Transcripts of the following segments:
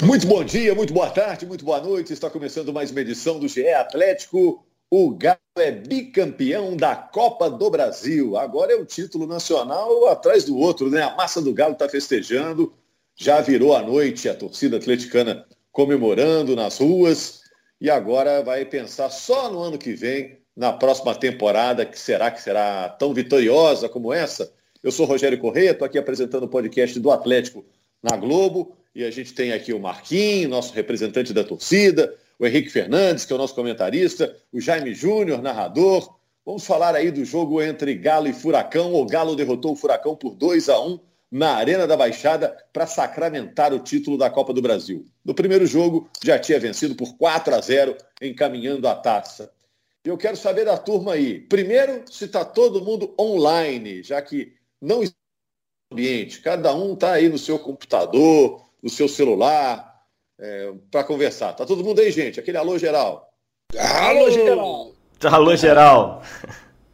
Muito bom dia, muito boa tarde, muito boa noite. Está começando mais uma edição do GE Atlético. O Galo é bicampeão da Copa do Brasil. Agora é o título nacional atrás do outro, né? A massa do Galo está festejando. Já virou a noite a torcida atleticana comemorando nas ruas. E agora vai pensar só no ano que vem, na próxima temporada, que será que será tão vitoriosa como essa? Eu sou Rogério Corrêa, estou aqui apresentando o podcast do Atlético na Globo. E a gente tem aqui o Marquinhos, nosso representante da torcida, o Henrique Fernandes, que é o nosso comentarista, o Jaime Júnior, narrador. Vamos falar aí do jogo entre Galo e Furacão. O Galo derrotou o Furacão por 2 a 1 na Arena da Baixada para sacramentar o título da Copa do Brasil. No primeiro jogo, já tinha vencido por 4 a 0, encaminhando a taça. Eu quero saber da turma aí. Primeiro, se está todo mundo online, já que não no ambiente. Cada um está aí no seu computador, no seu celular, é, para conversar. Tá todo mundo aí, gente? Aquele alô geral. Alô, geral! Alô, geral!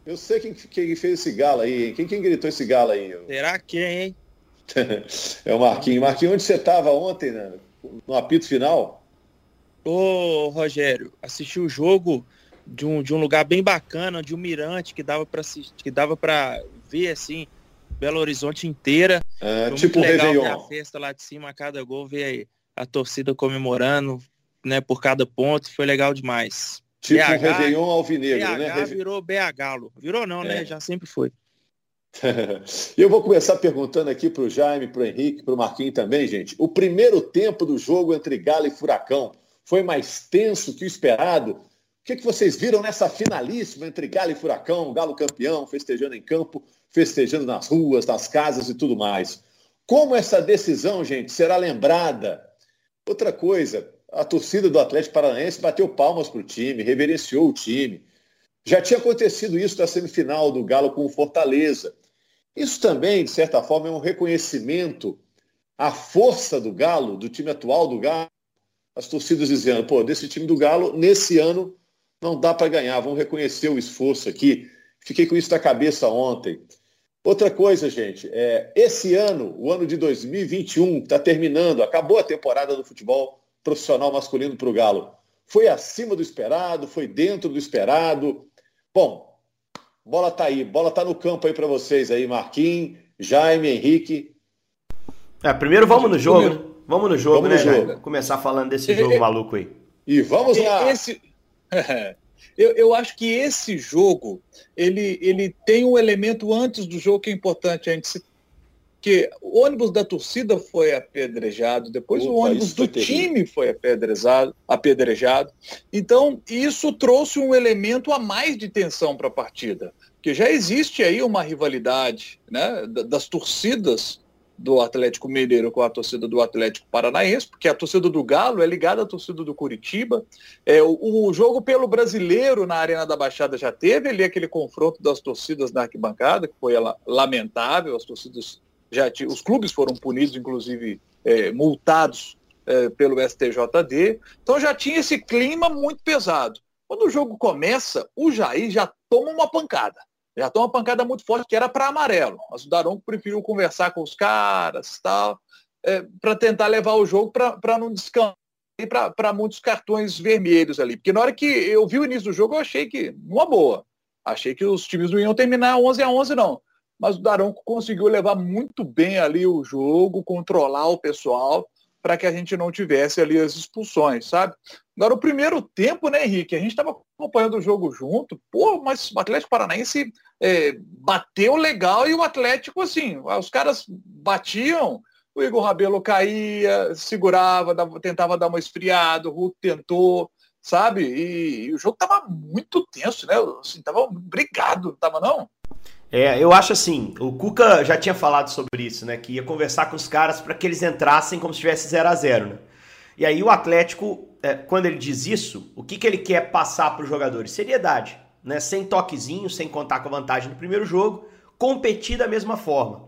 Eu sei quem, quem fez esse galo aí, hein? Quem, quem gritou esse galo aí? Será quem, hein? é o Marquinhos. Marquinhos, onde você estava ontem, né? no apito final? Ô, Rogério, assisti o jogo de um, de um lugar bem bacana, de um mirante que dava para que dava para ver assim Belo Horizonte inteira. É, tipo o Réveillon. a festa lá de cima, a cada gol, ver aí a torcida comemorando, né, por cada ponto, foi legal demais. Tipo BH, um Réveillon alvinegro, BH né? virou BH, virou não, né? é. né? Já sempre foi. Eu vou começar perguntando aqui para o Jaime, para o Henrique, para o Marquinhos também, gente. O primeiro tempo do jogo entre Galo e Furacão foi mais tenso que o esperado? O que, que vocês viram nessa finalíssima entre Galo e Furacão? Galo campeão, festejando em campo, festejando nas ruas, nas casas e tudo mais. Como essa decisão, gente, será lembrada? Outra coisa, a torcida do Atlético Paranaense bateu palmas para o time, reverenciou o time. Já tinha acontecido isso na semifinal do Galo com o Fortaleza. Isso também, de certa forma, é um reconhecimento à força do Galo, do time atual do Galo. As torcidas dizendo, pô, desse time do Galo, nesse ano, não dá para ganhar. Vamos reconhecer o esforço aqui. Fiquei com isso na cabeça ontem. Outra coisa, gente, é, esse ano, o ano de 2021, está terminando, acabou a temporada do futebol profissional masculino para o Galo. Foi acima do esperado, foi dentro do esperado. Bom, bola tá aí, bola tá no campo aí para vocês aí, Marquinhos, Jaime, Henrique. É, primeiro vamos no jogo. Vamos no jogo, vamos né? No jogo. Começar falando desse jogo maluco aí. E vamos lá. Esse... Eu, eu acho que esse jogo, ele, ele tem um elemento antes do jogo que é importante a gente se que o ônibus da torcida foi apedrejado, depois Opa, o ônibus do time foi apedrejado, apedrejado. Então, isso trouxe um elemento a mais de tensão para a partida, que já existe aí uma rivalidade né, das torcidas do Atlético Mineiro com a torcida do Atlético Paranaense, porque a torcida do Galo é ligada à torcida do Curitiba. É, o, o, jogo pelo brasileiro na Arena da Baixada já teve ali aquele confronto das torcidas na arquibancada, que foi lamentável, as torcidas já tinham, os clubes foram punidos, inclusive é, multados é, pelo STJD. Então já tinha esse clima muito pesado. Quando o jogo começa, o Jair já toma uma pancada já toma uma pancada muito forte, que era para amarelo. Mas o Daronco preferiu conversar com os caras tal, é, para tentar levar o jogo para não descansar para muitos cartões vermelhos ali. Porque na hora que eu vi o início do jogo, eu achei que, uma boa, achei que os times não iam terminar 11 a 11 não. Mas o Daronco conseguiu levar muito bem ali o jogo, controlar o pessoal, para que a gente não tivesse ali as expulsões, sabe? Agora, o primeiro tempo, né, Henrique? A gente estava acompanhando o jogo junto, pô, mas o Atlético Paranaense é, bateu legal e o Atlético, assim, os caras batiam, o Igor Rabelo caía, segurava, dava, tentava dar uma esfriada, o Hulk tentou, sabe? E, e, o jogo tava muito tenso, né? Assim, tava brigado, não tava não? É, eu acho assim, o Cuca já tinha falado sobre isso, né? Que ia conversar com os caras para que eles entrassem como se tivesse 0 a 0 né? E aí o Atlético, é, quando ele diz isso, o que, que ele quer passar para os jogadores? Seriedade, né? Sem toquezinho, sem contar com a vantagem do primeiro jogo, competir da mesma forma.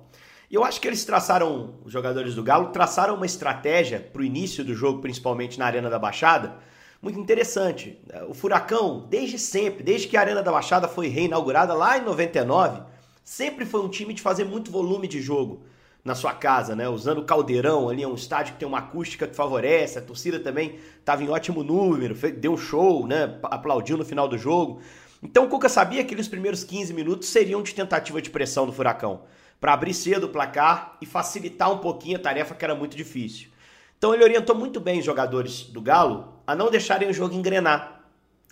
E eu acho que eles traçaram, os jogadores do Galo, traçaram uma estratégia para o início do jogo, principalmente na Arena da Baixada, muito interessante. O Furacão, desde sempre, desde que a Arena da Baixada foi reinaugurada lá em 99, sempre foi um time de fazer muito volume de jogo. na sua casa, né? Usando o caldeirão ali, é um estádio que tem uma acústica que favorece, a torcida também estava em ótimo número, deu um show, né? Aplaudiu no final do jogo. Então o Cuca sabia que os primeiros 15 minutos seriam de tentativa de pressão do Furacão, para abrir cedo o placar e facilitar um pouquinho a tarefa que era muito difícil. Então ele orientou muito bem os jogadores do Galo a não deixarem o jogo engrenar.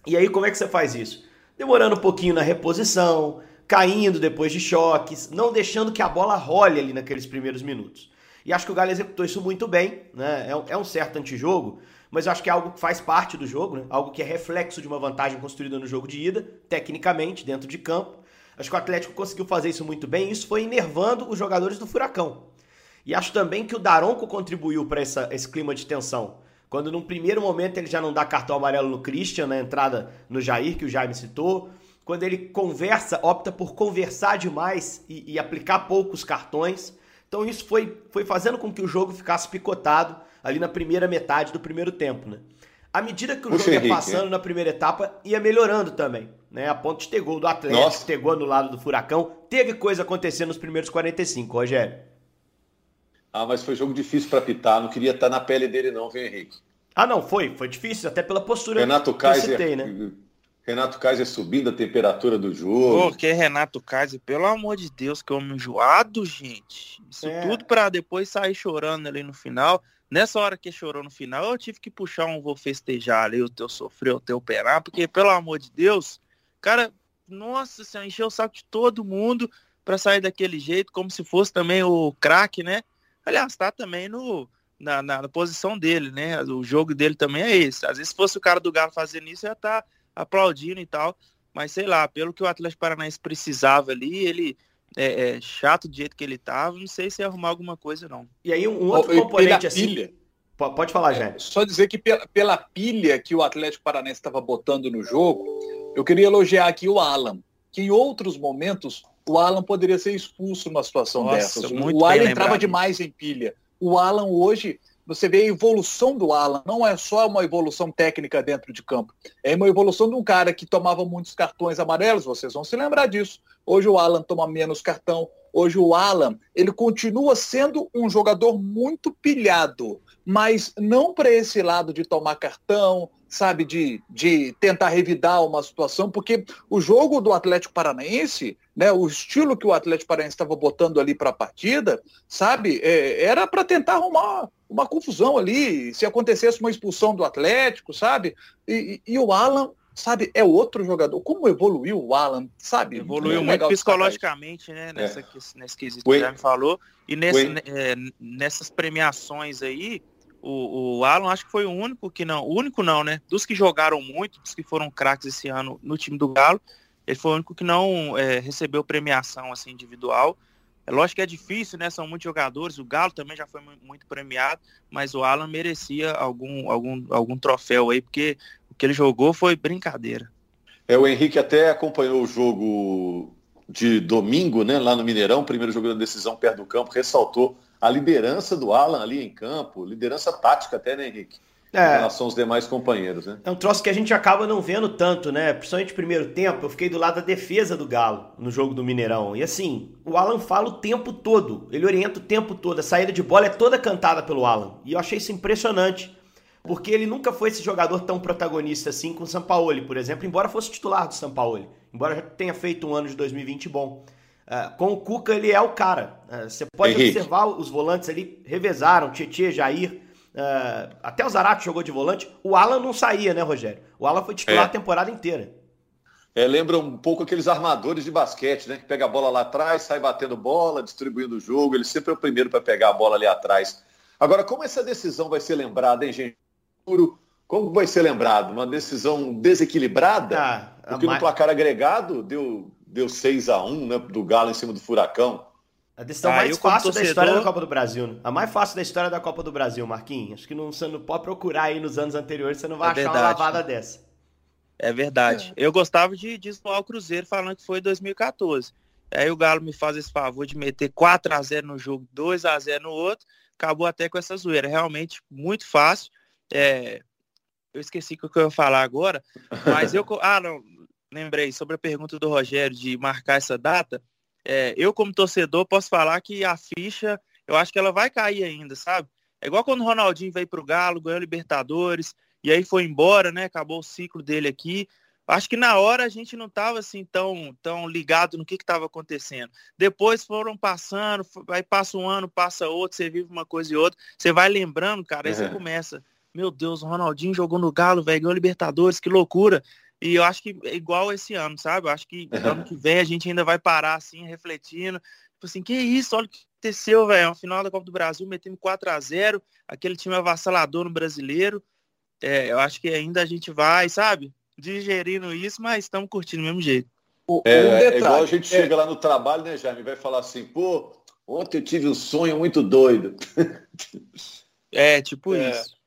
E aí como é que você faz isso? Demorando um pouquinho na reposição, caindo depois de choques, não deixando que a bola role ali naqueles primeiros minutos. E acho que o Galo executou isso muito bem, né? É um certo antijogo, mas acho que é algo que faz parte do jogo, né? algo que é reflexo de uma vantagem construída no jogo de ida, tecnicamente, dentro de campo. Acho que o Atlético conseguiu fazer isso muito bem e isso foi enervando os jogadores do Furacão. E acho também que o Daronco contribuiu para esse clima de tensão. Quando num primeiro momento ele já não dá cartão amarelo no Christian, na entrada no Jair, que o Jaime citou, quando ele conversa, opta por conversar demais e, e, aplicar poucos cartões. Então isso foi, foi fazendo com que o jogo ficasse picotado ali na primeira metade do primeiro tempo, né? À medida que o Puxa, jogo ia passando é. na primeira etapa, ia melhorando também, né? A ponto de ter gol do Atlético, Nossa. ter gol no lado do Furacão. Teve coisa acontecendo nos primeiros 45, Rogério. Ah, mas foi jogo difícil para pitar, não queria estar na pele dele não, viu, Henrique? Ah, não, foi, foi difícil, até pela postura Renato que Kaiser, eu citei, né? Renato Kaiser subindo a temperatura do jogo. Pô, que Renato Kaiser, pelo amor de Deus, que homem enjoado, gente. Isso é. tudo para depois sair chorando ali no final. Nessa hora que chorou no final, eu tive que puxar um vou festejar ali, o teu sofrer, o teu penar, porque pelo amor de Deus, cara, nossa senhora, encheu o saco de todo mundo para sair daquele jeito, como se fosse também o craque, né? Aliás, tá também no, na, na, na, posição dele, né? O jogo dele também é esse. Às vezes, se fosse o cara do Galo fazendo isso, ia tá aplaudindo e tal. Mas sei lá, pelo que o Atlético Paranaense precisava ali, ele é, é, chato do jeito que ele tava, não sei se ia arrumar alguma coisa, não. E aí um outro oh, componente assim. Pilha, pode falar, Jair. É, só dizer que pela, pela pilha que o Atlético Paranaense estava botando no jogo, eu queria elogiar aqui o Alan, que em outros momentos o Alan poderia ser expulso numa situação Nossa, dessas. O Alan entrava demais em pilha. O Alan hoje você vê a evolução do Alan, não é só uma evolução técnica dentro de campo, é uma evolução de um cara que tomava muitos cartões amarelos, vocês vão se lembrar disso. Hoje o Alan toma menos cartão, hoje o Alan, ele continua sendo um jogador muito pilhado, mas não para esse lado de tomar cartão, sabe, de, de tentar revidar uma situação, porque o jogo do Atlético Paranaense, né, o estilo que o Atlético Paranaense estava botando ali para a partida, sabe, é, era para tentar arrumar uma confusão ali, se acontecesse uma expulsão do Atlético, sabe, e, e, e o Alan, sabe, é outro jogador. Como evoluiu o Alan, sabe? Evoluiu é muito psicologicamente, né, nessa, é. nesse quesito que já me falou, e nesse, é, nessas premiações aí, o, o Alan acho que foi o único que não, o único não, né? Dos que jogaram muito, dos que foram craques esse ano no time do Galo, ele foi o único que não é, recebeu premiação assim individual. É lógico que é difícil, né? São muitos jogadores. O Galo também já foi muito premiado, mas o Alan merecia algum, algum, algum troféu aí, porque o que ele jogou foi brincadeira. É, o Henrique até acompanhou o jogo de domingo, né? Lá no Mineirão, primeiro jogo da decisão perto do campo, ressaltou a liderança do Alan ali em campo, liderança tática até, né, Henrique? É. Em relação aos demais companheiros, né? É um troço que a gente acaba não vendo tanto, né? Principalmente no primeiro tempo, eu fiquei do lado da defesa do Galo no jogo do Mineirão. E assim, o Alan fala o tempo todo, ele orienta o tempo todo. A saída de bola é toda cantada pelo Alan. E eu achei isso impressionante, porque ele nunca foi esse jogador tão protagonista assim com o Sampaoli, por exemplo, embora fosse titular do Sampaoli, embora já tenha feito um ano de 2020 bom. Uh, com o Cuca, ele é o cara. Uh, você pode Henrique. observar os volantes ali, revezaram, Tietchan, Jair. Uh, até o Zarate jogou de volante. O Alan não saía, né, Rogério? O Alan foi titular é. a temporada inteira. É, lembra um pouco aqueles armadores de basquete, né? Que pega a bola lá atrás, sai batendo bola, distribuindo o jogo. Ele sempre é o primeiro para pegar a bola ali atrás. Agora, como essa decisão vai ser lembrada, hein, gente? Como vai ser lembrado? Uma decisão desequilibrada? Ah, porque mais... no placar agregado deu deu 6 a 1 né, do Galo em cima do Furacão. A decisão ah, mais fácil torcedor... da história da Copa do Brasil. Né? A mais fácil da história da Copa do Brasil, Marquinhos. Acho que não, você não pode procurar aí nos anos anteriores, você não vai é achar verdade, uma lavada né? dessa. É verdade. É. Eu gostava de, de zoar o Cruzeiro falando que foi 2014. Aí o Galo me faz esse favor de meter 4 a 0 no jogo, 2 a 0 no outro. Acabou até com essa zoeira. Realmente muito fácil. É... Eu esqueci o que eu ia falar agora, mas eu. Ah, não lembrei sobre a pergunta do Rogério de marcar essa data. É, eu, como torcedor, posso falar que a ficha eu acho que ela vai cair ainda, sabe? É igual quando o Ronaldinho veio pro Galo, ganhou Libertadores, e aí foi embora, né? Acabou o ciclo dele aqui. Acho que na hora a gente não estava assim tão, tão ligado no que estava acontecendo. Depois foram passando, aí passa um ano, passa outro, você vive uma coisa e outra, você vai lembrando, cara, aí você começa, meu Deus, o Ronaldinho jogou no Galo, velho, ganhou Libertadores, que loucura. E eu acho que é igual esse ano, sabe? Eu acho que ano que vem a gente ainda vai parar assim, refletindo. Tipo assim, que isso? Olha o que aconteceu, velho. Final da Copa do Brasil, metendo 4 a 0 aquele time avassalador no brasileiro. É, eu acho que ainda a gente vai, sabe? Digerindo isso, mas estamos curtindo do mesmo jeito. É, um é igual a gente é... chega lá no trabalho, né, Jaime? Vai falar assim, pô, ontem eu tive um sonho muito doido. É, tipo é. isso.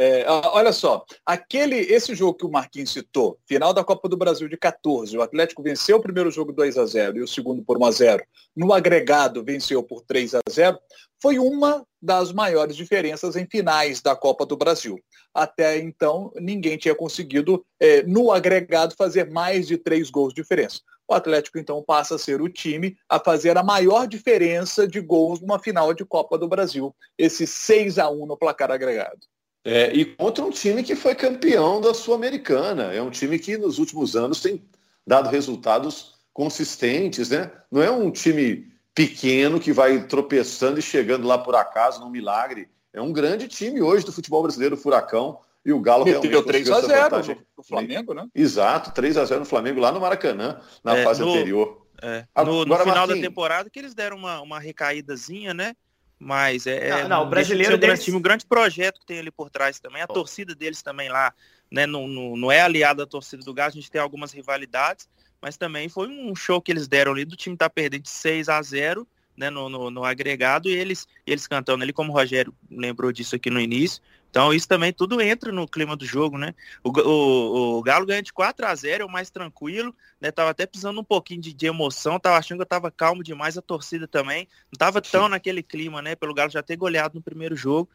É, olha só, aquele, esse jogo que o Marquinhos citou, final da Copa do Brasil de 14, o Atlético venceu o primeiro jogo 2 a 0 e o segundo por 1 a 0 no agregado venceu por 3 a 0 foi uma das maiores diferenças em finais da Copa do Brasil. Até então, ninguém tinha conseguido, é, no agregado, fazer mais de três gols de diferença. O Atlético, então, passa a ser o time a fazer a maior diferença de gols numa final de Copa do Brasil. Esse 6 a 1 no placar agregado. É, e contra um time que foi campeão da Sul-Americana. É um time que nos últimos anos tem dado resultados consistentes, né? Não é um time pequeno que vai tropeçando e chegando lá por acaso, num milagre. É um grande time hoje do futebol brasileiro, o Furacão. E o Galo realmente deu 3 a 0 no Flamengo, né? Exato, 3 a 0 no Flamengo lá no Maracanã, na é, fase no, anterior. É, no, no, final da temporada que eles deram uma, uma recaídazinha, né? Mas é. Não, não o brasileiro um deles... grande, um grande projeto que tem ali por trás também. A oh. torcida deles também lá, né? Não, não, não é aliada à torcida do Galo, a gente tem algumas rivalidades, mas também foi um show que eles deram ali do time tá perdendo de 6 a 0 né, no, no, no, agregado e eles, eles cantando ali, como o Rogério lembrou disso aqui no início. Então isso também tudo entra no clima do jogo, né? O, o, o Galo ganha de 4 a 0 é o mais tranquilo, né? Tava até precisando um pouquinho de, de, emoção, tava achando que eu tava calmo demais, a torcida também. Não tava tão naquele clima, né? Pelo Galo já ter goleado no primeiro jogo.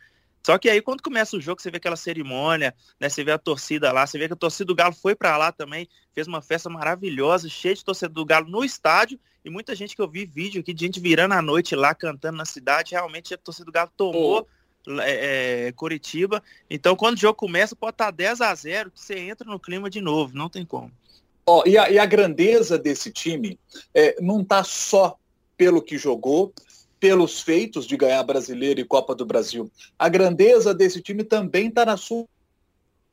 Só que aí quando começa o jogo, você vê aquela cerimônia, né? Você vê a torcida lá, você vê que a torcida do Galo foi para lá também, fez uma festa maravilhosa, cheia de torcida do Galo no estádio, e muita gente que eu vi vídeo aqui de gente virando a noite lá, cantando na cidade, realmente a torcida do Galo tomou oh. É, Curitiba. Então quando o jogo começa, pode estar 10 a 0 que você entra no clima de novo, não tem como. Oh, e, a, e a grandeza desse time é, não está só pelo que jogou, pelos feitos de ganhar Brasileiro e Copa do Brasil. A grandeza desse time também está na sua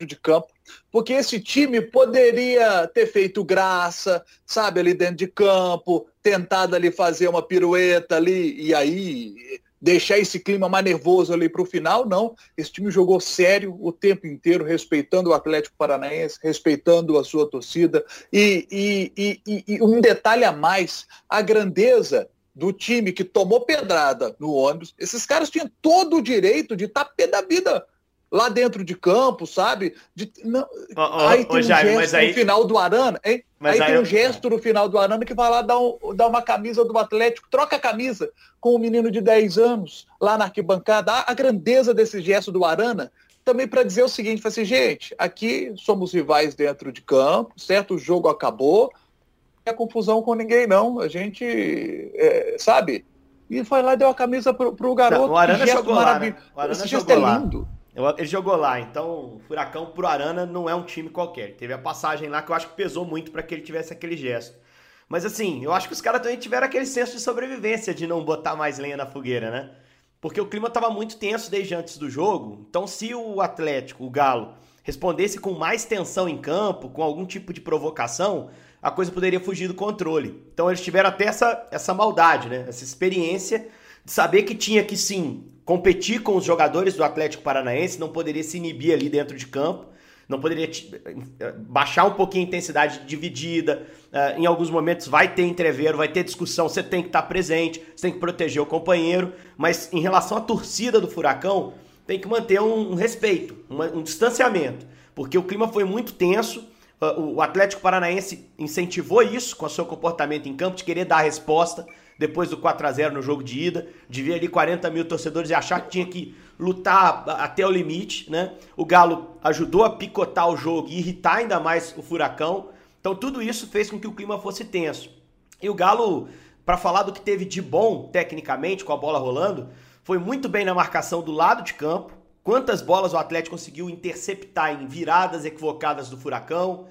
de campo, porque esse time poderia ter feito graça, sabe, ali dentro de campo, tentado ali fazer uma pirueta ali e aí deixar esse clima mais nervoso ali para o final, não. Esse time jogou sério o tempo inteiro, respeitando o Atlético Paranaense, respeitando a sua torcida. E, e, e, e um detalhe a mais, a grandeza do time que tomou pedrada no ônibus, esses caras tinham todo o direito de estar pé da vida lá dentro de campo, sabe? De, não, oh, oh, aí tem oh, um Jaime, gesto aí... no final do Arana, hein? Mas aí, aí tem um gesto no final do Arana que vai lá dar, um, dar uma camisa do Atlético, troca a camisa com um menino de 10 anos lá na arquibancada. A, a grandeza desse gesto do Arana também para dizer o seguinte, assim, gente, aqui somos rivais dentro de campo, certo? O jogo acabou, é confusão com ninguém, não. A gente, é, sabe? E foi lá e deu a camisa pro, pro garoto. Não, o Arana jogou lá, né? O Arana Esse jogou é lá. Ele jogou lá, então o Furacão pro Arana não é um time qualquer. Teve a passagem lá que eu acho que pesou muito para que ele tivesse aquele gesto. Mas assim, eu acho que os caras também tiveram aquele senso de sobrevivência de não botar mais lenha na fogueira, né? Porque o clima estava muito tenso desde antes do jogo. Então, se o Atlético, o Galo, respondesse com mais tensão em campo, com algum tipo de provocação, a coisa poderia fugir do controle. Então eles tiveram até essa, essa maldade, né? essa experiência de saber que tinha que sim competir com os jogadores do Atlético Paranaense, não poderia se inibir ali dentro de campo, não poderia eh, baixar um pouquinho a intensidade dividida. Uh, em alguns momentos vai ter entreveiro, vai ter discussão, você tem que estar presente, você tem que proteger o companheiro. Mas em relação à torcida do Furacão, tem que manter um, respeito, um distanciamento, porque o clima foi muito tenso ah, o Atlético Paranaense incentivou isso com o seu comportamento em campo, de querer dar a resposta depois do 4 a 0 no jogo de ida, de ver ali 40 mil torcedores e achar que tinha que lutar até o limite, né? O Galo ajudou a picotar o jogo e irritar ainda mais o Furacão. Então tudo isso fez com que o clima fosse tenso. E o Galo, para falar do que teve de bom tecnicamente com a bola rolando, foi muito bem na marcação do lado de campo. Quantas bolas o Atlético conseguiu interceptar em viradas equivocadas do Furacão,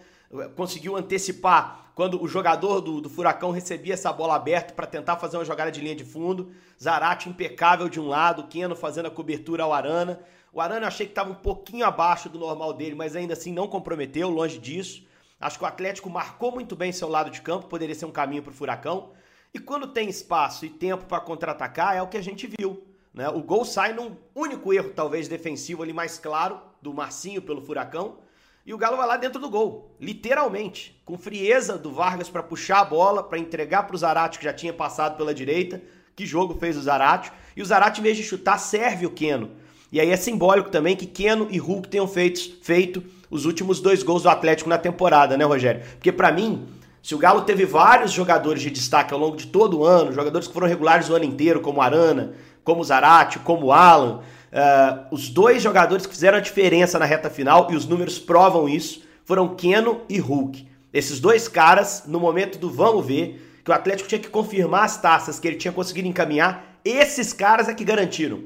conseguiu antecipar quando o jogador do, do Furacão recebia essa bola aberta para tentar fazer uma jogada de linha de fundo. Zarate impecável de um lado, Keno fazendo a cobertura ao Arana. O Arana achei que estava um pouquinho abaixo do normal dele, mas ainda assim não comprometeu, longe disso. Acho que o Atlético marcou muito bem seu lado de campo, poderia ser um caminho para o Furacão. E quando tem espaço e tempo para contra-atacar, é o que a gente viu. Né? O gol sai num único erro, talvez defensivo ali mais claro, do Marcinho pelo Furacão. E o Galo vai lá dentro do gol, literalmente, com frieza do Vargas para puxar a bola, para entregar para o Zarate, que já tinha passado pela direita. Que jogo fez o Zarate? E o Zarate, em vez de chutar, serve o Keno. E aí é simbólico também que Keno e Hulk tenham feito, feito os últimos dois gols do Atlético na temporada, né, Rogério? Porque para mim, se o Galo teve vários jogadores de destaque ao longo de todo o ano, jogadores que foram regulares o ano inteiro, como Arana, como Zarate, como Alan, uh, os dois jogadores que fizeram a diferença na reta final, e os números provam isso, foram Keno e Hulk. Esses dois caras, no momento do vamos ver, que o Atlético tinha que confirmar as taças que ele tinha conseguido encaminhar, esses caras é que garantiram.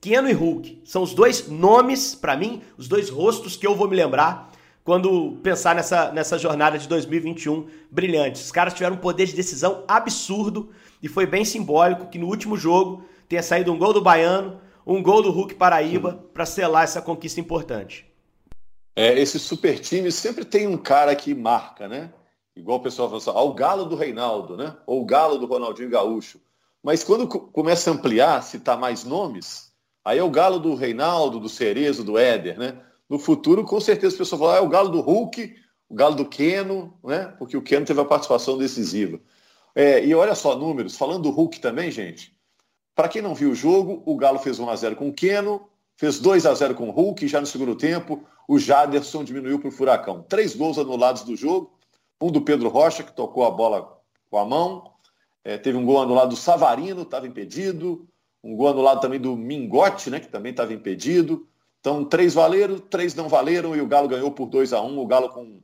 Keno e Hulk são os dois nomes, para mim, os dois rostos que eu vou me lembrar quando pensar nessa, nessa jornada de 2021 brilhante. Os caras tiveram um poder de decisão absurdo e foi bem simbólico que no último jogo tenha saído um gol do Baiano, um gol do Hulk Paraíba para selar essa conquista importante. É, esse super time sempre tem um cara que marca, né? Igual o pessoal fala assim, ah, o galo do Reinaldo, né? Ou o galo do Ronaldinho Gaúcho. Mas quando começa a ampliar, citar mais nomes, aí é o galo do Reinaldo, do Cerezo, do Éder, né? no futuro, com certeza, o pessoal falar, ah, é o galo do Hulk, o galo do Keno, né? Porque o Keno teve a participação decisiva. É, e olha só, números, falando do Hulk também, gente, para quem não viu o jogo, o Galo fez 1x0 com o Keno, fez 2x0 com o Hulk, já no segundo tempo, o Jaderson diminuiu para o Furacão. Três gols anulados do jogo, um do Pedro Rocha, que tocou a bola com a mão, é, teve um gol anulado do Savarino, estava impedido, um gol anulado também do Mingote, né, que também estava impedido, então, três valeram, três não valeram e o Galo ganhou por 2 a 1 um. O Galo com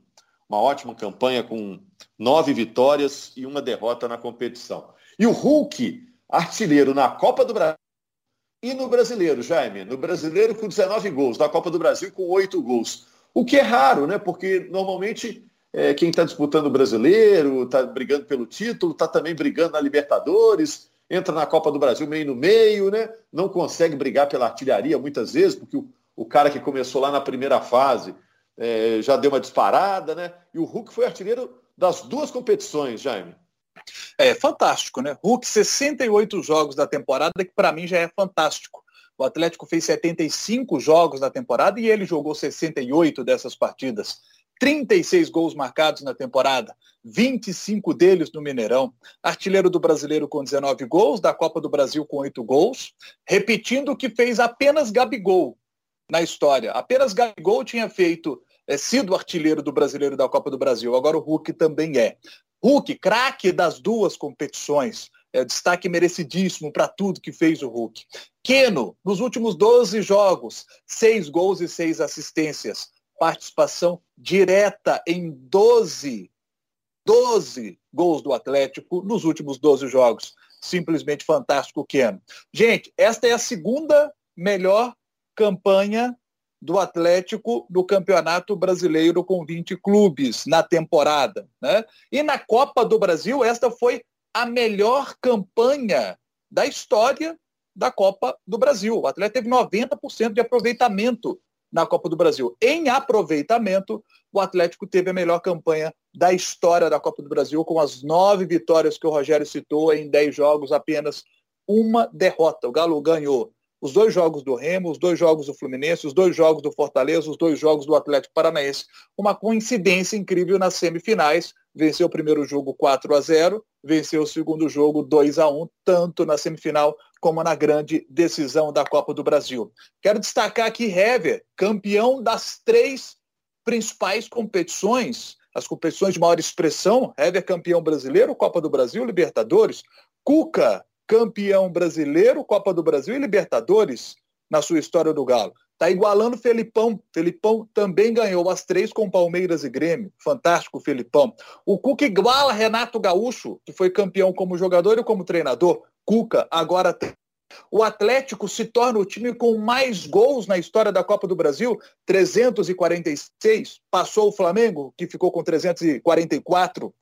uma ótima campanha, com nove vitórias e uma derrota na competição. E o Hulk, artilheiro na Copa do Brasil e no Brasileiro, Jaime. No Brasileiro com 19 gols, na Copa do Brasil com oito gols. O que é raro, né? Porque normalmente é, quem está disputando o Brasileiro, está brigando pelo título, está também brigando na Libertadores, entra na Copa do Brasil meio no meio, né? Não consegue brigar pela artilharia muitas vezes, porque o o cara que começou lá na primeira fase é, já deu uma disparada, né? E o Hulk foi artilheiro das duas competições, Jaime. É fantástico, né? Hulk, 68 jogos da temporada, que para mim já é fantástico. O Atlético fez 75 jogos na temporada e ele jogou 68 dessas partidas. 36 gols marcados na temporada, 25 deles no Mineirão. Artilheiro do Brasileiro com 19 gols, da Copa do Brasil com 8 gols, repetindo o que fez apenas Gabigol na história. Apenas Gabigol tinha feito, é, sido artilheiro do brasileiro da Copa do Brasil. Agora o Hulk também é. Hulk, craque das duas competições. É, destaque merecidíssimo para tudo que fez o Hulk. Keno, nos últimos 12 jogos, seis gols e seis assistências. Participação direta em 12, 12 gols do Atlético nos últimos 12 jogos. Simplesmente fantástico, Keno. Gente, esta é a segunda melhor campanha do Atlético no Campeonato Brasileiro com 20 clubes na temporada. Né? E na Copa do Brasil, esta foi a melhor campanha da história da Copa do Brasil. O Atlético teve 90% de aproveitamento na Copa do Brasil. Em aproveitamento, o Atlético teve a melhor campanha da história da Copa do Brasil, com as nove vitórias que o Rogério citou em dez jogos, apenas uma derrota. O Galo ganhou os dois jogos do Remo, os dois jogos do Fluminense, os dois jogos do Fortaleza, os dois jogos do Atlético Paranaense. Uma coincidência incrível nas semifinais. Venceu o primeiro jogo 4 a 0, venceu o segundo jogo 2 a 1, tanto na semifinal como na grande decisão da Copa do Brasil. Quero destacar aqui Hever, campeão das três principais competições, as competições de maior expressão, Hever campeão brasileiro, Copa do Brasil, Libertadores, Cuca campeão brasileiro, Copa do Brasil e Libertadores na sua história do Galo. Está igualando Felipão. Felipão também ganhou as três com Palmeiras e Grêmio. Fantástico, Felipão. O Cuca iguala Renato Gaúcho, que foi campeão como jogador e como treinador. Cuca agora O Atlético se torna o time com mais gols na história da Copa do Brasil, 346. Passou o Flamengo, que ficou com 344.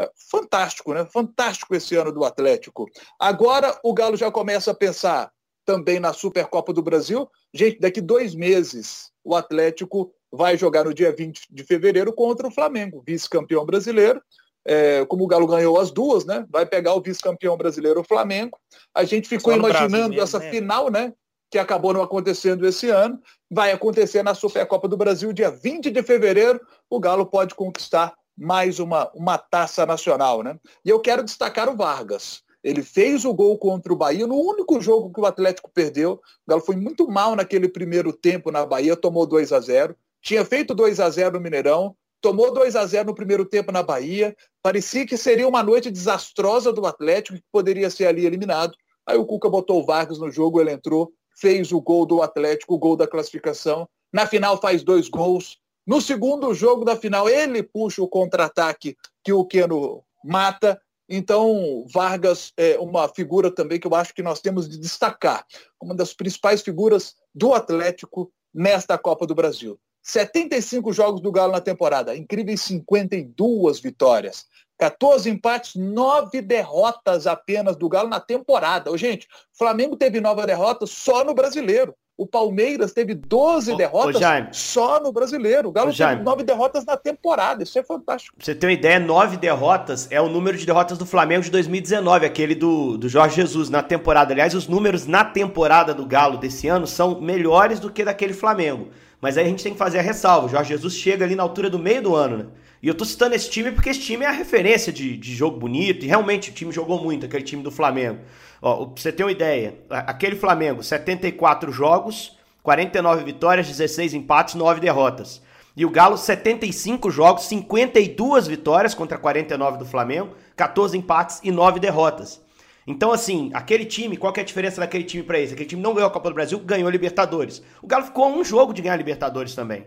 É, fantástico, né? Fantástico esse ano do Atlético. Agora o Galo já começa a pensar também na Supercopa do Brasil. Gente, daqui dois meses o Atlético vai jogar no dia 20 de fevereiro contra o Flamengo, vice-campeão brasileiro. É, como o Galo ganhou as duas, né? Vai pegar o vice-campeão brasileiro, o Flamengo. A gente ficou imaginando essa né? final, né? Que acabou não acontecendo esse ano. Vai acontecer na Supercopa do Brasil, dia 20 de fevereiro. O Galo pode conquistar mais uma, uma taça nacional, né? E eu quero destacar o Vargas. Ele fez o gol contra o Bahia no único jogo que o Atlético perdeu. O Galo foi muito mal naquele primeiro tempo na Bahia, tomou 2 a 0 Tinha feito 2 a 0 no Mineirão, tomou 2 a 0 no primeiro tempo na Bahia. Parecia que seria uma noite desastrosa do Atlético, que poderia ser ali eliminado. Aí o Cuca botou o Vargas no jogo, ele entrou, fez o gol do Atlético, o gol da classificação. Na final faz dois gols. No segundo jogo da final, ele puxa o contra-ataque que o Keno mata então, Vargas é uma figura também que eu acho que nós temos de destacar, uma das principais figuras do Atlético nesta Copa do Brasil. 75 jogos do Galo na temporada, incríveis 52 vitórias. 14 empates, 9 derrotas apenas do Galo na temporada. Ô, gente, Flamengo teve nova derrota só no brasileiro. O Palmeiras teve 12 ô, derrotas ô, só no brasileiro. O Galo ô, teve 9 derrotas na temporada. Isso é fantástico. Pra você ter uma ideia, 9 derrotas é o número de derrotas do Flamengo de 2019, aquele do, do Jorge Jesus na temporada. Aliás, os números na temporada do Galo desse ano são melhores do que daquele Flamengo. Mas aí a gente tem que fazer a ressalva. O Jorge Jesus chega ali na altura do meio do ano, né? E eu tô citando esse time porque esse time é a referência de, de jogo bonito. E realmente o time jogou muito, aquele time do Flamengo. Ó, pra você ter uma ideia, aquele Flamengo, 74 jogos, 49 vitórias, 16 empates, 9 derrotas. E o Galo, 75 jogos, 52 vitórias contra 49 do Flamengo, 14 empates e 9 derrotas. Então, assim, aquele time, qual que é a diferença daquele time para esse? Aquele time não ganhou a Copa do Brasil, ganhou a Libertadores. O Galo ficou a um jogo de ganhar a Libertadores também.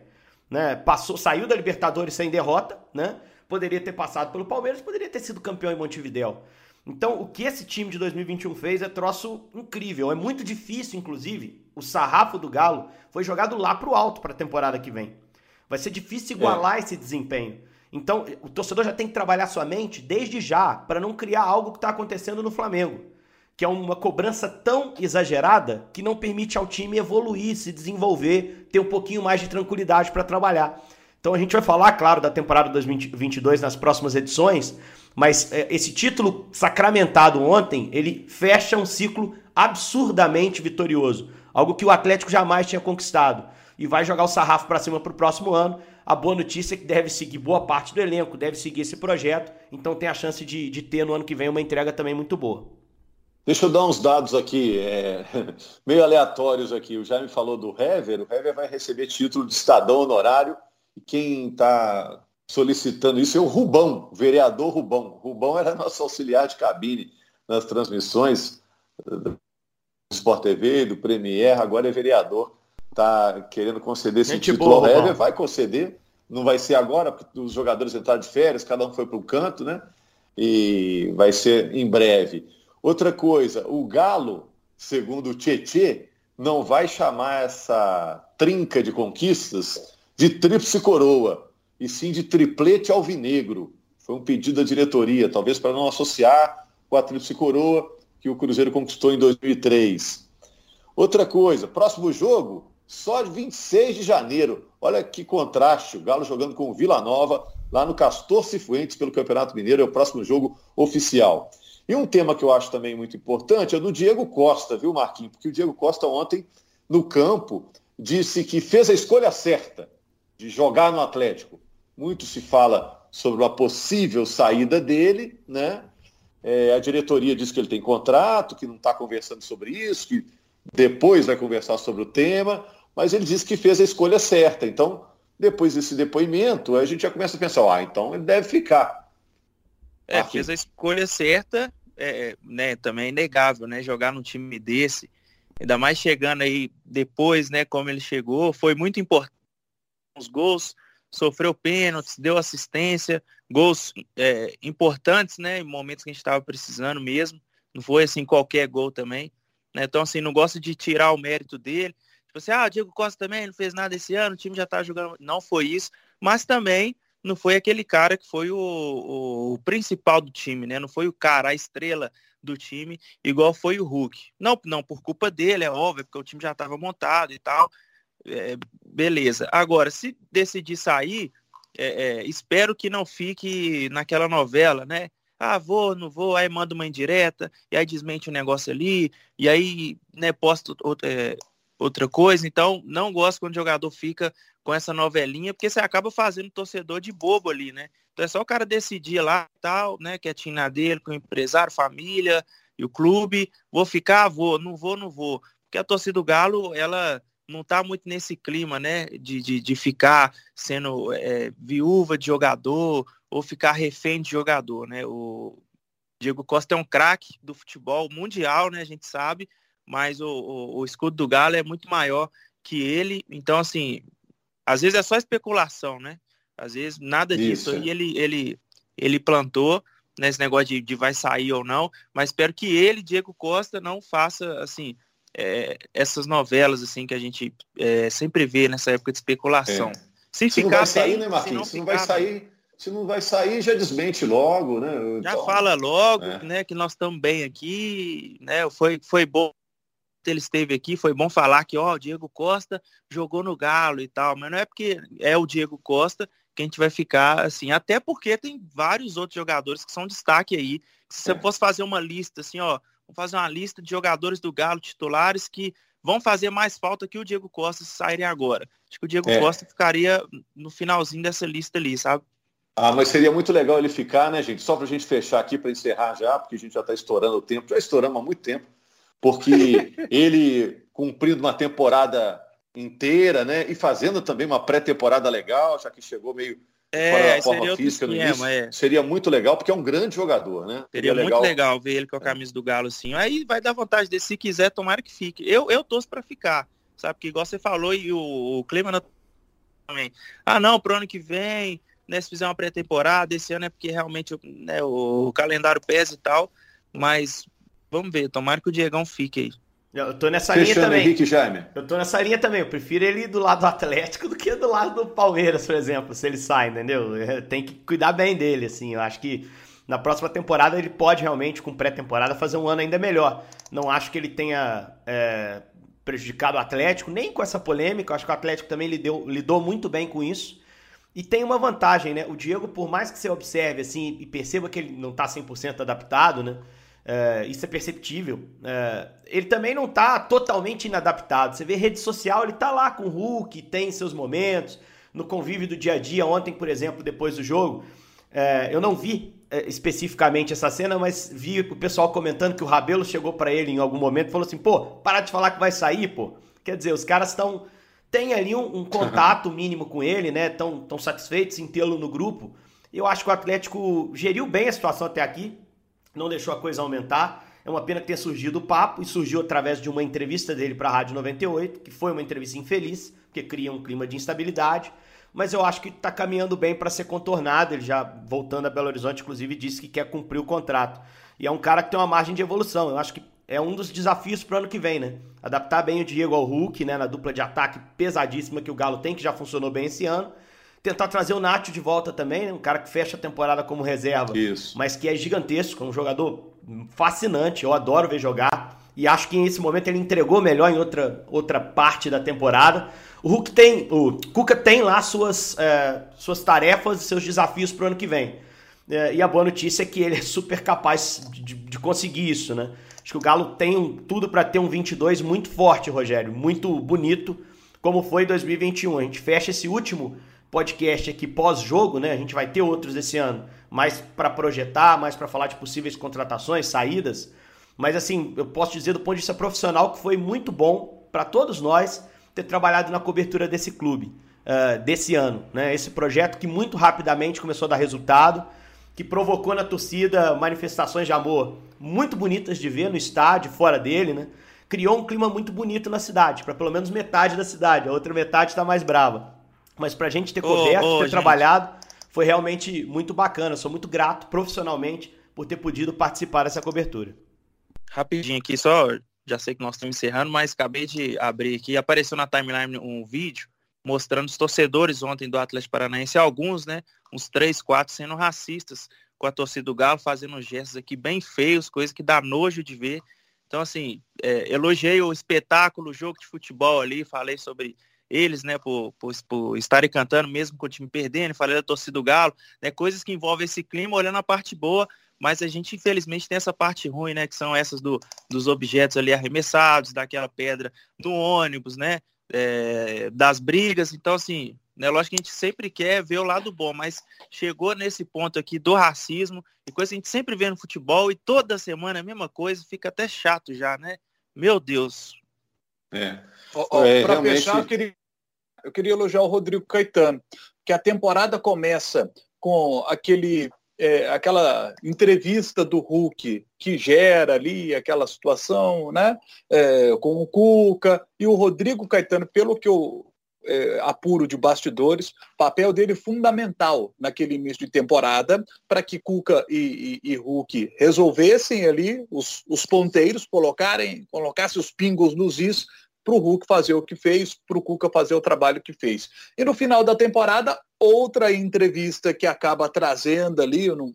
Né? Passou, saiu da Libertadores sem derrota, né? Poderia ter passado pelo Palmeiras, poderia ter sido campeão em Montevidéu. Então, o que esse time de 2021 fez é troço incrível. É muito difícil, inclusive. O sarrafo do Galo foi jogado lá pro alto para a temporada que vem. Vai ser difícil igualar é. esse desempenho. Então, o torcedor já tem que trabalhar sua mente desde já para não criar algo que está acontecendo no Flamengo, que é uma cobrança tão exagerada que não permite ao time evoluir, se desenvolver, ter um pouquinho mais de tranquilidade para trabalhar. Então, a gente vai falar, claro, da temporada 2022 nas próximas edições, mas é, esse título sacramentado ontem, ele fecha um ciclo absurdamente vitorioso. Algo que o Atlético jamais tinha conquistado. E vai jogar o sarrafo para cima para o próximo ano. A boa notícia é que deve seguir boa parte do elenco, deve seguir esse projeto. Então tem a chance de, de ter no ano que vem uma entrega também muito boa. Deixa eu dar uns dados aqui, é, meio aleatórios aqui. O Jaime falou do Hever. O Hever vai receber título de estadão honorário. E quem está solicitando isso é o Rubão, o vereador Rubão. Rubão era nosso auxiliar de cabine nas transmissões do Sport TV, do Premier, agora é vereador. Está querendo conceder esse Gente título boa, ao Hever, vai conceder. Não vai ser agora, porque os jogadores entraram de férias, cada um foi para o canto, né? E vai ser em breve. Outra coisa, o Galo, segundo o Tietê, não vai chamar essa trinca de conquistas de tríplice coroa e sim de triplete alvinegro. Foi um pedido da diretoria, talvez para não associar com a tríplice coroa que o Cruzeiro conquistou em 2003. Outra coisa, próximo jogo, só de 26 de janeiro. Olha que contraste, o Galo jogando com o Vila Nova, lá no Castor Cifuentes, pelo Campeonato Mineiro, é o próximo jogo oficial. E um tema que eu acho também muito importante é do Diego Costa, viu, Marquinhos? Porque o Diego Costa ontem, no campo, disse que fez a escolha certa de jogar no Atlético. Muito se fala sobre uma possível saída dele, né? É, a diretoria diz que ele tem contrato, que não está conversando sobre isso, que depois vai conversar sobre o tema, mas ele disse que fez a escolha certa. Então, depois desse depoimento, a gente já começa a pensar, ah, então ele deve ficar. É, Aqui. fez a escolha certa, é, né, também é inegável, né, jogar num time desse, ainda mais chegando aí depois, né, como ele chegou, foi muito importante os gols, sofreu pênaltis, deu assistência, gols é, importantes, né? Em momentos que a gente estava precisando mesmo. Não foi assim qualquer gol também. Né? Então, assim, não gosto de tirar o mérito dele. Tipo assim, ah, o Diego Costa também não fez nada esse ano, o time já tá jogando. Não foi isso, mas também não foi aquele cara que foi o, o, o principal do time, né? Não foi o cara, a estrela do time, igual foi o Hulk. Não, não por culpa dele, é óbvio, porque o time já estava montado e tal. É, beleza. Agora, se decidir sair, é, é, espero que não fique naquela novela, né? Ah, vou, não vou, aí manda uma indireta, e aí desmente o um negócio ali, e aí, né, posto outra, é, outra coisa. Então, não gosto quando o jogador fica com essa novelinha, porque você acaba fazendo o torcedor de bobo ali, né? Então é só o cara decidir lá, tal, né, quietinho na dele, com o empresário, família e o clube, vou ficar, vou, não vou, não vou. Porque a torcida do Galo, ela não está muito nesse clima, né, de, de, de ficar sendo é, viúva de jogador ou ficar refém de jogador, né? O Diego Costa é um craque do futebol mundial, né, a gente sabe, mas o, o, o, escudo do Galo é muito maior que ele, então, assim, às vezes é só especulação, né? Às vezes nada disso aí ele, ele, ele plantou nesse negócio de, de vai sair ou não, mas espero que ele, Diego Costa, não faça, assim, é, essas novelas assim que a gente é, sempre vê nessa época de especulação. É. Se, se ficar não vai sair, bem, né, Marquinhos? Se, se não vai sair, se não vai sair, já desmente logo, né? Já então, fala logo, é. né, que nós estamos bem aqui, né? Foi, foi bom ele esteve aqui, foi bom falar que ó, o Diego Costa jogou no Galo e tal, mas não é porque é o Diego Costa que a gente vai ficar assim, até porque tem vários outros jogadores que são destaque aí. Se você é. fosse fazer uma lista assim, ó, Vamos fazer uma lista de jogadores do Galo titulares que vão fazer mais falta que o Diego Costa se saírem agora. Acho que o Diego é. Costa ficaria no finalzinho dessa lista ali, sabe? Ah, mas seria muito legal ele ficar, né, gente? Só para a gente fechar aqui, para encerrar já, porque a gente já está estourando o tempo, já estouramos há muito tempo, porque ele cumprindo uma temporada inteira, né, e fazendo também uma pré-temporada legal, já que chegou meio é, forma física esquema, início, é. seria muito legal, porque é um grande jogador, né? Seria, seria muito legal. legal ver ele com a camisa do Galo assim. Aí vai dar vontade dele, se quiser, tomara que fique. Eu, eu torço para ficar, sabe? Porque igual você falou, e o, o também. Ah, não, pro ano que vem, né, se fizer uma pré-temporada, esse ano é porque realmente né, o, o calendário pesa e tal, mas vamos ver, tomara que o Diegão fique aí. Eu tô nessa Fechando linha também. Henrique Jaime. Eu tô nessa linha também. Eu prefiro ele do lado do Atlético do que do lado do Palmeiras, por exemplo, se ele sai, entendeu? É, tem que cuidar bem dele, assim. Eu acho que na próxima temporada ele pode realmente, com pré-temporada, fazer um ano ainda melhor. Não acho que ele tenha é, prejudicado o Atlético, nem com essa polêmica. Eu acho que o Atlético também lidou, lidou muito bem com isso. E tem uma vantagem, né? O Diego, por mais que você observe assim e perceba que ele não tá 100% adaptado, né? É, isso é perceptível. É, ele também não está totalmente inadaptado. Você vê rede social, ele está lá com o Hulk, tem seus momentos, no convívio do dia a dia. Ontem, por exemplo, depois do jogo, é, eu não vi especificamente essa cena, mas vi o pessoal comentando que o Rabelo chegou para ele em algum momento e falou assim: pô, para de falar que vai sair, pô. Quer dizer, os caras estão. Tem ali um, um contato mínimo com ele, né? Estão tão satisfeitos em tê-lo no grupo. Eu acho que o Atlético geriu bem a situação até aqui não deixou a coisa aumentar. É uma pena que tenha surgido o papo e surgiu através de uma entrevista dele para a Rádio 98, que foi uma entrevista infeliz, porque cria um clima de instabilidade. Mas eu acho que está caminhando bem para ser contornado. Ele já, voltando a Belo Horizonte, inclusive, disse que quer cumprir o contrato. E é um cara que tem uma margem de evolução. Eu acho que é um dos desafios para o ano que vem, né? Adaptar bem o Diego ao Hulk, né? Na dupla de ataque pesadíssima que o Galo tem, que já funcionou bem esse ano tentar trazer o Nacho de volta também, né? um cara que fecha a temporada como reserva, Isso. mas que é gigantesco, é um jogador fascinante, eu adoro ver jogar. E acho que nesse momento ele entregou melhor em outra, outra parte da temporada. O Hulk tem, o Cuca tem lá suas, é, suas tarefas e seus desafios para o ano que vem. É, e a boa notícia é que ele é super capaz de, de conseguir isso, né? Acho que o Galo tem tudo para ter um 22 muito forte, Rogério, muito bonito, como foi 2021. A gente fecha esse último podcast aqui pós-jogo, né? A gente vai ter outros esse ano, mais para projetar, mais para falar de possíveis contratações, saídas. Mas assim, eu posso dizer do ponto de vista profissional que foi muito bom para todos nós ter trabalhado na cobertura desse clube, uh, desse ano, né? Esse projeto que muito rapidamente começou a dar resultado, que provocou na torcida manifestações de amor muito bonitas de ver no estádio, fora dele, né? Criou um clima muito bonito na cidade, para pelo menos metade da cidade, a outra metade está mais brava. Mas pra gente ter coberto, oh, oh, ter gente. trabalhado, foi realmente muito bacana. Sou muito grato profissionalmente por ter podido participar dessa cobertura. Rapidinho aqui, só Já sei que nós estamos encerrando, mas acabei de abrir aqui. Apareceu na timeline um vídeo mostrando os torcedores ontem do Atlético Paranaense, alguns, né? Uns três, quatro sendo racistas com a torcida do Galo, fazendo gestos aqui bem feios, coisa que dá nojo de ver. Então, assim, é, elogiei o espetáculo, o jogo de futebol ali, falei sobre eles, né, por, por, por, estarem cantando mesmo com o time perdendo, falei da torcida do Galo, né, coisas que envolvem esse clima, olhando a parte boa, mas a gente infelizmente tem essa parte ruim, né, que são essas do, dos objetos ali arremessados, daquela pedra do ônibus, né, é, das brigas, então assim, né, lógico que a gente sempre quer ver o lado bom, mas chegou nesse ponto aqui do racismo, e coisa que a gente sempre vê no futebol, e toda semana a mesma coisa, fica até chato já, né, meu Deus. É. É, Para realmente... fechar, eu queria, eu queria elogiar o Rodrigo Caetano, que a temporada começa com aquele é, aquela entrevista do Hulk que gera ali aquela situação, né, é, com o Cuca e o Rodrigo Caetano, pelo que eu é, apuro de bastidores, papel dele fundamental naquele início de temporada para que Cuca e, e, e, Hulk resolvessem ali os, os ponteiros, colocarem, colocassem os pingos nos is para o Hulk fazer o que fez, para o Cuca fazer o trabalho que fez. E no final da temporada, outra entrevista que acaba trazendo ali um,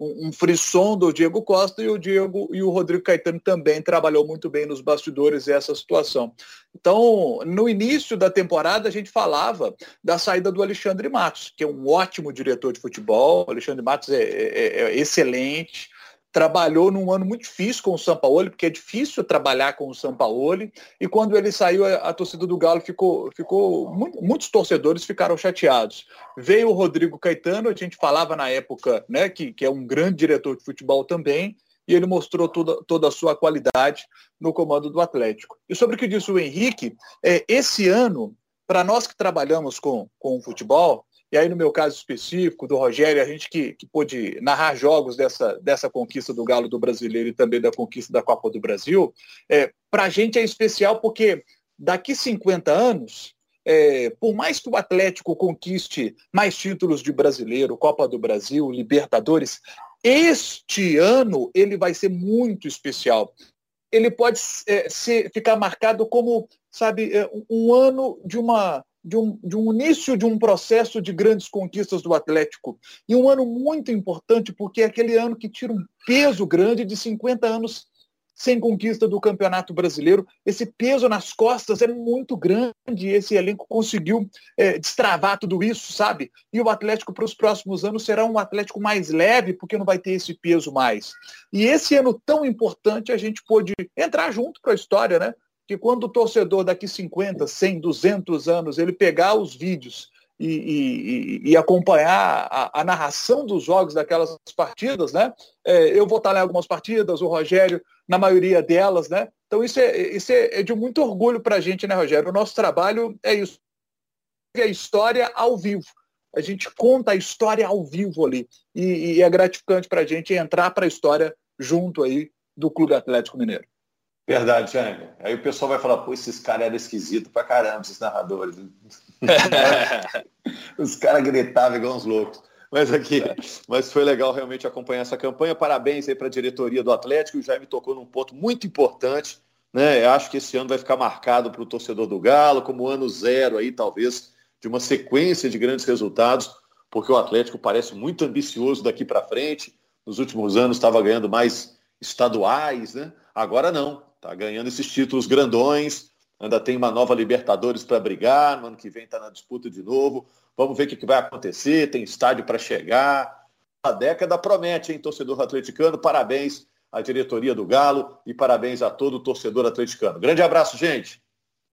um, frisson do Diego Costa e o Diego e o Rodrigo Caetano também trabalhou muito bem nos bastidores essa situação. Então, no início da temporada, a gente falava da saída do Alexandre Matos, que é um ótimo diretor de futebol. O Alexandre Matos é, é, é excelente, trabalhou num ano muito difícil com o Sampaoli, porque é difícil trabalhar com o Sampaoli, e quando ele saiu, a, a torcida do Galo ficou, ficou muito, muitos torcedores ficaram chateados. Veio o Rodrigo Caetano, a gente falava na época, né, que, que é um grande diretor de futebol também, e ele mostrou toda, toda a sua qualidade no comando do Atlético. E sobre o que disse o Henrique, é, esse ano, para nós que trabalhamos com, com o futebol, e aí no meu caso específico, do Rogério, a gente que, que pôde narrar jogos dessa, dessa conquista do Galo do Brasileiro e também da conquista da Copa do Brasil, é, para a gente é especial porque daqui 50 anos, é, por mais que o Atlético conquiste mais títulos de brasileiro, Copa do Brasil, Libertadores, este ano ele vai ser muito especial. Ele pode é, ser, ficar marcado como, sabe, é, um ano de uma de um, de um início de um processo de grandes conquistas do Atlético. E um ano muito importante, porque é aquele ano que tira um peso grande de 50 anos sem conquista do Campeonato Brasileiro. Esse peso nas costas é muito grande. Esse elenco conseguiu é, destravar tudo isso, sabe? E o Atlético para os próximos anos será um Atlético mais leve, porque não vai ter esse peso mais. E esse ano tão importante a gente pôde entrar junto para a história, né? Que quando o torcedor daqui 50, 100, 200 anos, ele pegar os vídeos e, e, e acompanhar a, a, narração dos jogos daquelas partidas, né? É, eu vou estar em algumas partidas, o Rogério na maioria delas, né? Então isso é, isso é, é de muito orgulho para a gente, né, Rogério? O nosso trabalho é isso. É a história ao vivo. A gente conta a história ao vivo ali. E, e é gratificante para a gente entrar para a história junto aí do Clube Atlético Mineiro. Verdade, Jaime. Aí o pessoal vai falar, pô, esses caras eram esquisitos pra caramba, esses narradores. Os caras gritavam igual uns loucos. Mas aqui, mas foi legal realmente acompanhar essa campanha. Parabéns aí para a diretoria do Atlético. O Jaime tocou num ponto muito importante. Né? Eu acho que esse ano vai ficar marcado para o torcedor do Galo como ano zero aí, talvez, de uma sequência de grandes resultados, porque o Atlético parece muito ambicioso daqui para frente. Nos últimos anos estava ganhando mais estaduais, né? Agora não. Está ganhando esses títulos grandões, ainda tem uma nova Libertadores para brigar, no ano que vem está na disputa de novo. Vamos ver o que, que vai acontecer, tem estádio para chegar. A década promete, hein, torcedor atleticano? Parabéns à diretoria do Galo e parabéns a todo o torcedor atleticano. Grande abraço, gente!